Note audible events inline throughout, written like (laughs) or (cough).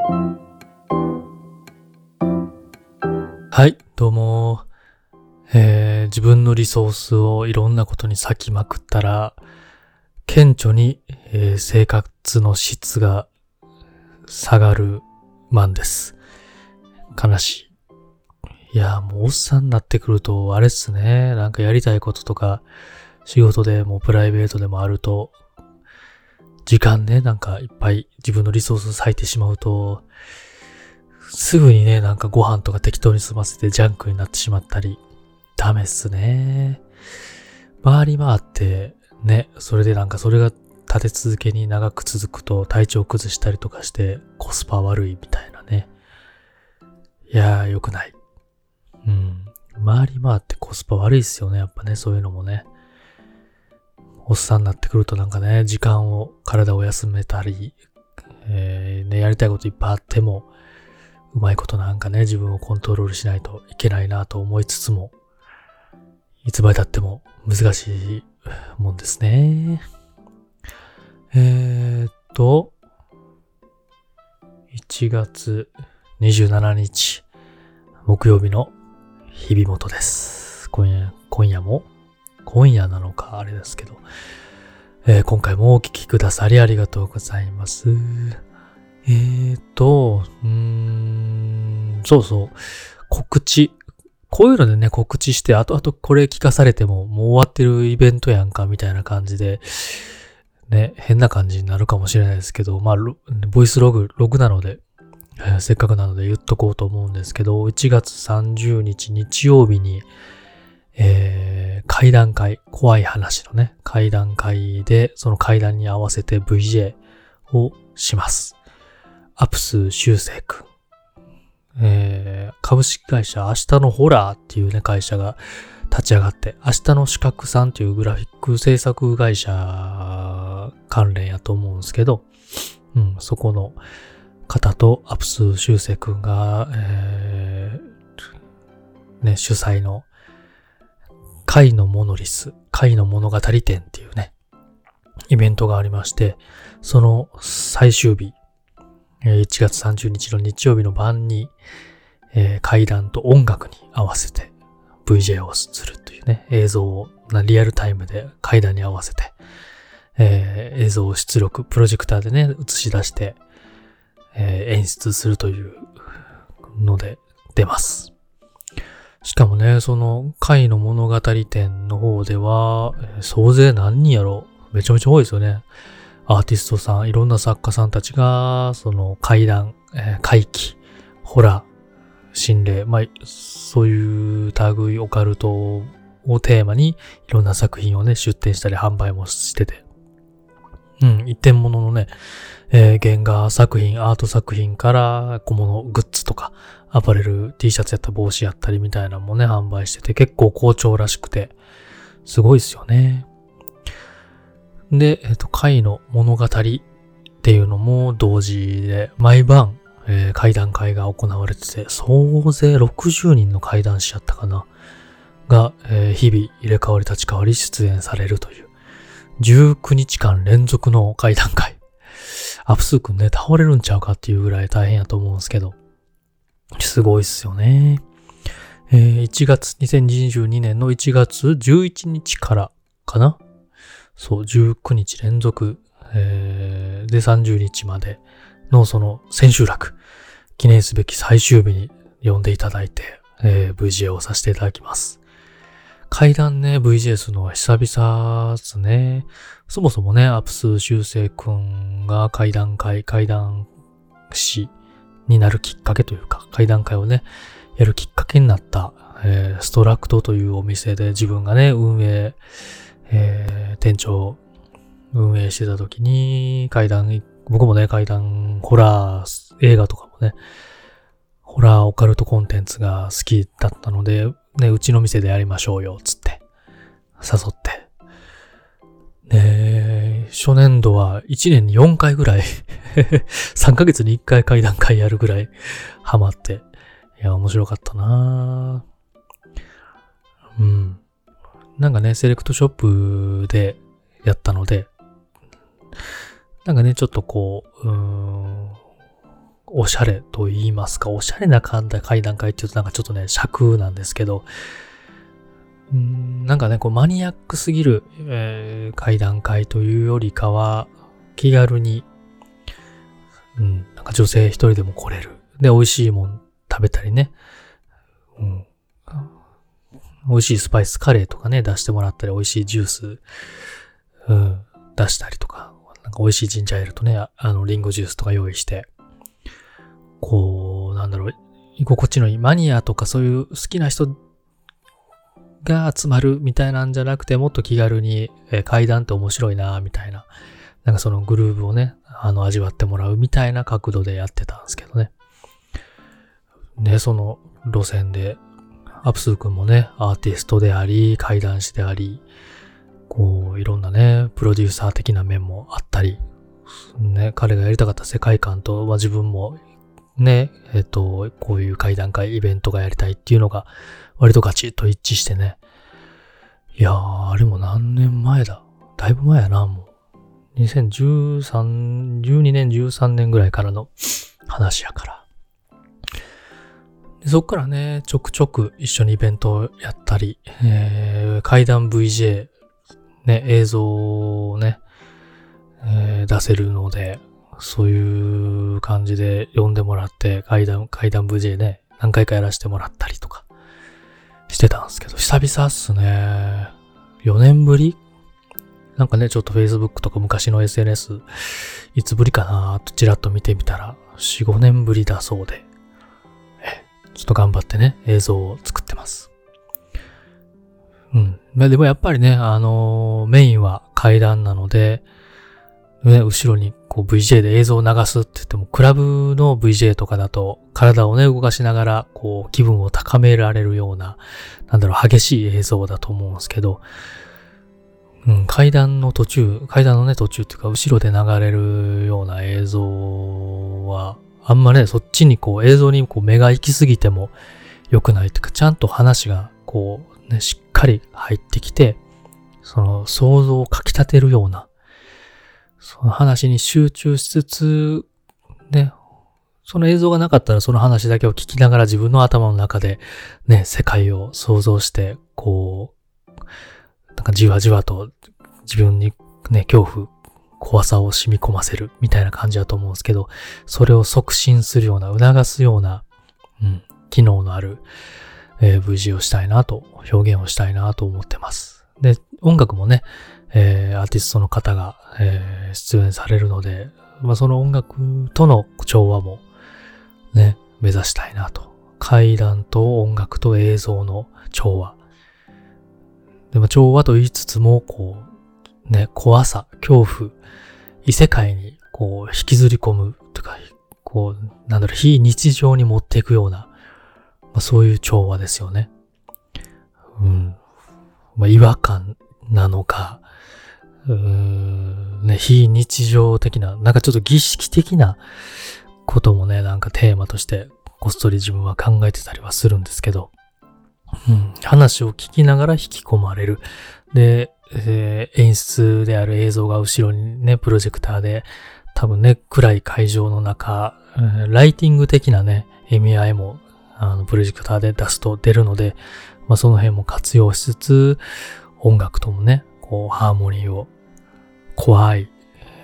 はい、どうも。えー、自分のリソースをいろんなことに割きまくったら、顕著に、えー、生活の質が下がるマンです。悲しい。いや、もうおっさんになってくると、あれっすね。なんかやりたいこととか、仕事でもプライベートでもあると、時間ね、なんかいっぱい自分のリソースを割いてしまうと、すぐにね、なんかご飯とか適当に済ませてジャンクになってしまったり、ダメっすね。回り回って、ね、それでなんかそれが立て続けに長く続くと体調崩したりとかしてコスパ悪いみたいなね。いやー、良くない。うん。回り回ってコスパ悪いっすよね、やっぱね、そういうのもね。おっさんになってくるとなんかね、時間を、体を休めたり、えー、ね、やりたいこといっぱいあっても、うまいことなんかね、自分をコントロールしないといけないなと思いつつも、いつまで経っても難しいもんですね。えー、っと、1月27日、木曜日の日々元です。今夜、今夜も、今夜なのかあれですけど、えー、今回もお聴きくださりありがとうございます。えーと、うーん、そうそう。告知。こういうのでね、告知して、あとあとこれ聞かされても、もう終わってるイベントやんか、みたいな感じで、ね、変な感じになるかもしれないですけど、まあ、ボイスログ、ログなので、えー、せっかくなので言っとこうと思うんですけど、1月30日日曜日に、えー、会談会、怖い話のね、会談会で、その会談に合わせて VJ をします。アプス修正くん。えー、株式会社明日のホラーっていうね、会社が立ち上がって、明日の四角さんっていうグラフィック制作会社関連やと思うんですけど、うん、そこの方とアプス修正くんが、えー、ね、主催の貝のモノリス、貝の物語展っていうね、イベントがありまして、その最終日、1月30日の日曜日の晩に、えー、階段と音楽に合わせて VJ をするというね、映像をリアルタイムで階段に合わせて、えー、映像を出力、プロジェクターでね、映し出して、えー、演出するというので出ます。しかもね、その回の物語展の方では、総勢何人やろめちゃめちゃ多いですよね。アーティストさん、いろんな作家さんたちが、その怪談、えー、怪奇、ホラー、心霊、まあ、そういう類オカルトをテーマにいろんな作品をね、出展したり販売もしてて。うん、一点物のね、えー、原画作品、アート作品から小物、グッズとか、アパレル、T シャツやった帽子やったりみたいなのもね、販売してて結構好調らしくて、すごいですよね。で、えっ、と、会の物語っていうのも同時で、毎晩、えー、会談会が行われてて、総勢60人の会談師やったかな。が、えー、日々入れ替わり立ち替わり出演されるという、19日間連続の会談会。アプスー君ね、倒れるんちゃうかっていうぐらい大変やと思うんですけど、すごいっすよね。えー、1月、2022年の1月11日からかな？そう、19日連続、えー、で30日までのその千秋楽、記念すべき最終日に呼んでいただいて、えー、VJ をさせていただきます。階段ね、VJ するのは久々ですね。そもそもね、アプス修正くんが階段会、階段師になるきっかけというか、階段会をね、やるきっかけになった、えー、ストラクトというお店で自分がね、運営、えー、店長運営してた時に、階段、僕もね、階段、ホラー映画とかもね、ホラーオカルトコンテンツが好きだったので、ね、うちの店でやりましょうよ、つって、誘って。ね初年度は1年に4回ぐらい (laughs) 3ヶ月に1回階段会やるぐらいハマって、いや、面白かったなうん。なんかね、セレクトショップでやったので、なんかね、ちょっとこう、うーん、おしゃれと言いますか、おしゃれな階段階っていうとなんかちょっとね、尺なんですけど、んなんかね、こうマニアックすぎる、えー、階段階というよりかは、気軽に、うん、なんか女性一人でも来れる。で、美味しいもん食べたりね、うん、美味しいスパイスカレーとかね、出してもらったり、美味しいジュース、うん、出したりとか、なんか美味しいジンジャーエールとね、あの、リンゴジュースとか用意して、こう、なんだろう、居心地のいいマニアとかそういう好きな人が集まるみたいなんじゃなくて、もっと気軽に、えー、階段って面白いなみたいな、なんかそのグルーブをね、あの、味わってもらうみたいな角度でやってたんですけどね。ね、その路線でアプスー君もね、アーティストであり、怪談師であり、こう、いろんなね、プロデューサー的な面もあったり、ね、彼がやりたかった世界観と、まあ、自分もね、えっと、こういう会談会、イベントがやりたいっていうのが、割とガチッと一致してね。いやー、あれも何年前だだいぶ前やな、もう。2013、12年、13年ぐらいからの話やから。でそっからね、ちょくちょく一緒にイベントをやったり、えー、階段 VJ、ね、映像をね、えー、出せるので、そういう感じで呼んでもらって、階段、階段 VJ ね、何回かやらせてもらったりとかしてたんですけど、久々っすね。4年ぶり？なんかね、ちょっと Facebook とか昔の SNS、いつぶりかなとちらっと見てみたら、4、5年ぶりだそうで、ちょっと頑張ってね、映像を作ってます。うん。でもやっぱりね、あのー、メインは階段なので、ね、後ろにこう VJ で映像を流すって言っても、クラブの VJ とかだと、体をね、動かしながら、こう、気分を高められるような、なんだろう、激しい映像だと思うんですけど、うん、階段の途中、階段のね、途中っていうか、後ろで流れるような映像は、あんまね、そっちにこう映像にこう目が行きすぎても良くないというか、ちゃんと話がこうね、しっかり入ってきて、その想像をかき立てるような、その話に集中しつつ、ね、その映像がなかったらその話だけを聞きながら自分の頭の中でね、世界を想像して、こう、なんかじわじわと自分にね、恐怖、怖さを染み込ませるみたいな感じだと思うんですけど、それを促進するような、促すような、うん、機能のある、えー、VG をしたいなと、表現をしたいなと思ってます。で、音楽もね、えー、アーティストの方が、えー、出演されるので、まあ、その音楽との調和もね、目指したいなと。階段と音楽と映像の調和。でも調和と言いつつも、こう、ね、怖さ、恐怖、異世界にこう引きずり込むとか、こう、なんだろう、非日常に持っていくような、まあ、そういう調和ですよね。うん。まあ、違和感なのか、うーん、ね、非日常的な、なんかちょっと儀式的なこともね、なんかテーマとしてこっそり自分は考えてたりはするんですけど、うん、話を聞きながら引き込まれる。で、えー、演出である映像が後ろにね、プロジェクターで、多分ね、暗い会場の中、えー、ライティング的なね、意味合いも、あの、プロジェクターで出すと出るので、まあ、その辺も活用しつつ、音楽ともね、こう、ハーモニーを、怖い、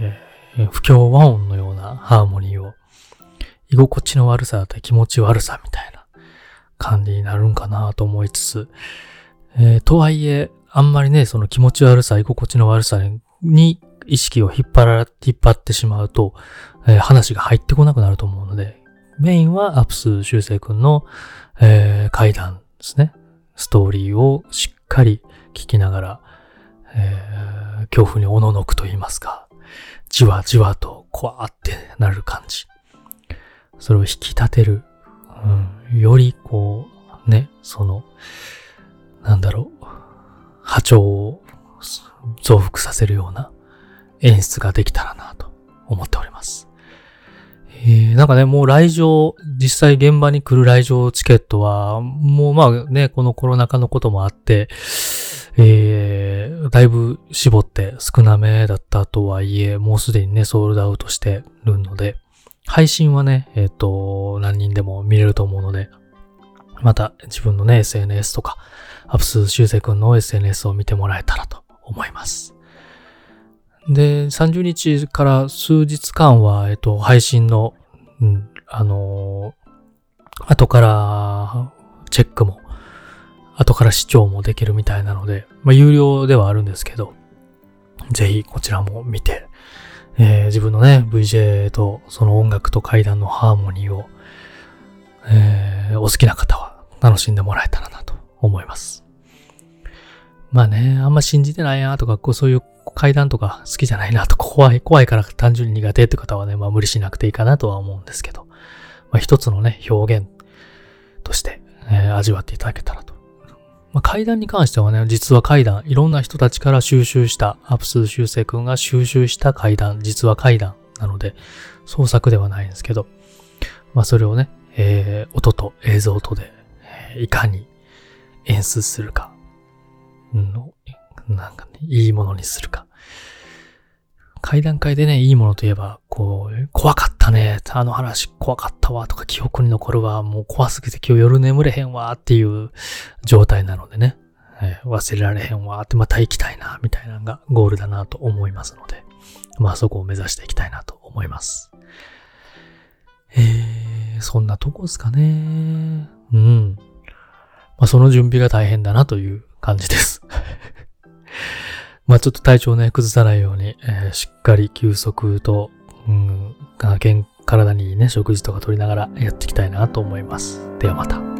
えー、不協和音のようなハーモニーを、居心地の悪さだったり気持ち悪さみたいな感じになるんかなと思いつつ、えー、とはいえ、あんまりね、その気持ち悪さ、居心地の悪さに意識を引っ張ら、引っ張ってしまうと、えー、話が入ってこなくなると思うので、メインはアプス修正くんの、えー、階段ですね。ストーリーをしっかり聞きながら、えー、恐怖におののくと言いますか、じわじわと怖ってなる感じ。それを引き立てる、うん、よりこう、ね、その、なんだろう、波長を増幅させるような演出ができたらなと思っております。えー、なんかね、もう来場、実際現場に来る来場チケットは、もうまあね、このコロナ禍のこともあって、えー、だいぶ絞って少なめだったとはいえ、もうすでにね、ソールドアウトしてるので、配信はね、えっ、と、何人でも見れると思うので、また自分のね、SNS とか、アプス修正くんの SNS を見てもらえたらと思います。で、30日から数日間は、えっと、配信の、うん、あのー、後からチェックも、後から視聴もできるみたいなので、まあ、有料ではあるんですけど、ぜひこちらも見て、えー、自分のね、VJ とその音楽と階段のハーモニーを、えー、お好きな方は楽しんでもらえたらなと思います。まあね、あんま信じてないなとか、こうそういう階段とか好きじゃないなとか、怖い、怖いから単純に苦手って方はね、まあ無理しなくていいかなとは思うんですけど、まあ一つのね、表現として、えー、味わっていただけたらと。まあ階段に関してはね、実は階段、いろんな人たちから収集した、アプス修正くんが収集した階段、実は階段なので、創作ではないんですけど、まあそれをね、えー、音と映像とで、えー、いかに演出するか、うん、なんかね、いいものにするか。階段階でね、いいものといえば、こう、怖かったね。あの話怖かったわとか記憶に残るわ。もう怖すぎて今日夜眠れへんわっていう状態なのでね。えー、忘れられへんわってまた行きたいな、みたいなのがゴールだなと思いますので。まあそこを目指していきたいなと思います。えー、そんなとこですかね。うん。まあその準備が大変だなという感じです。まあちょっと体調ね、崩さないように、えー、しっかり休息と、うん、体にね、食事とか取りながらやっていきたいなと思います。ではまた。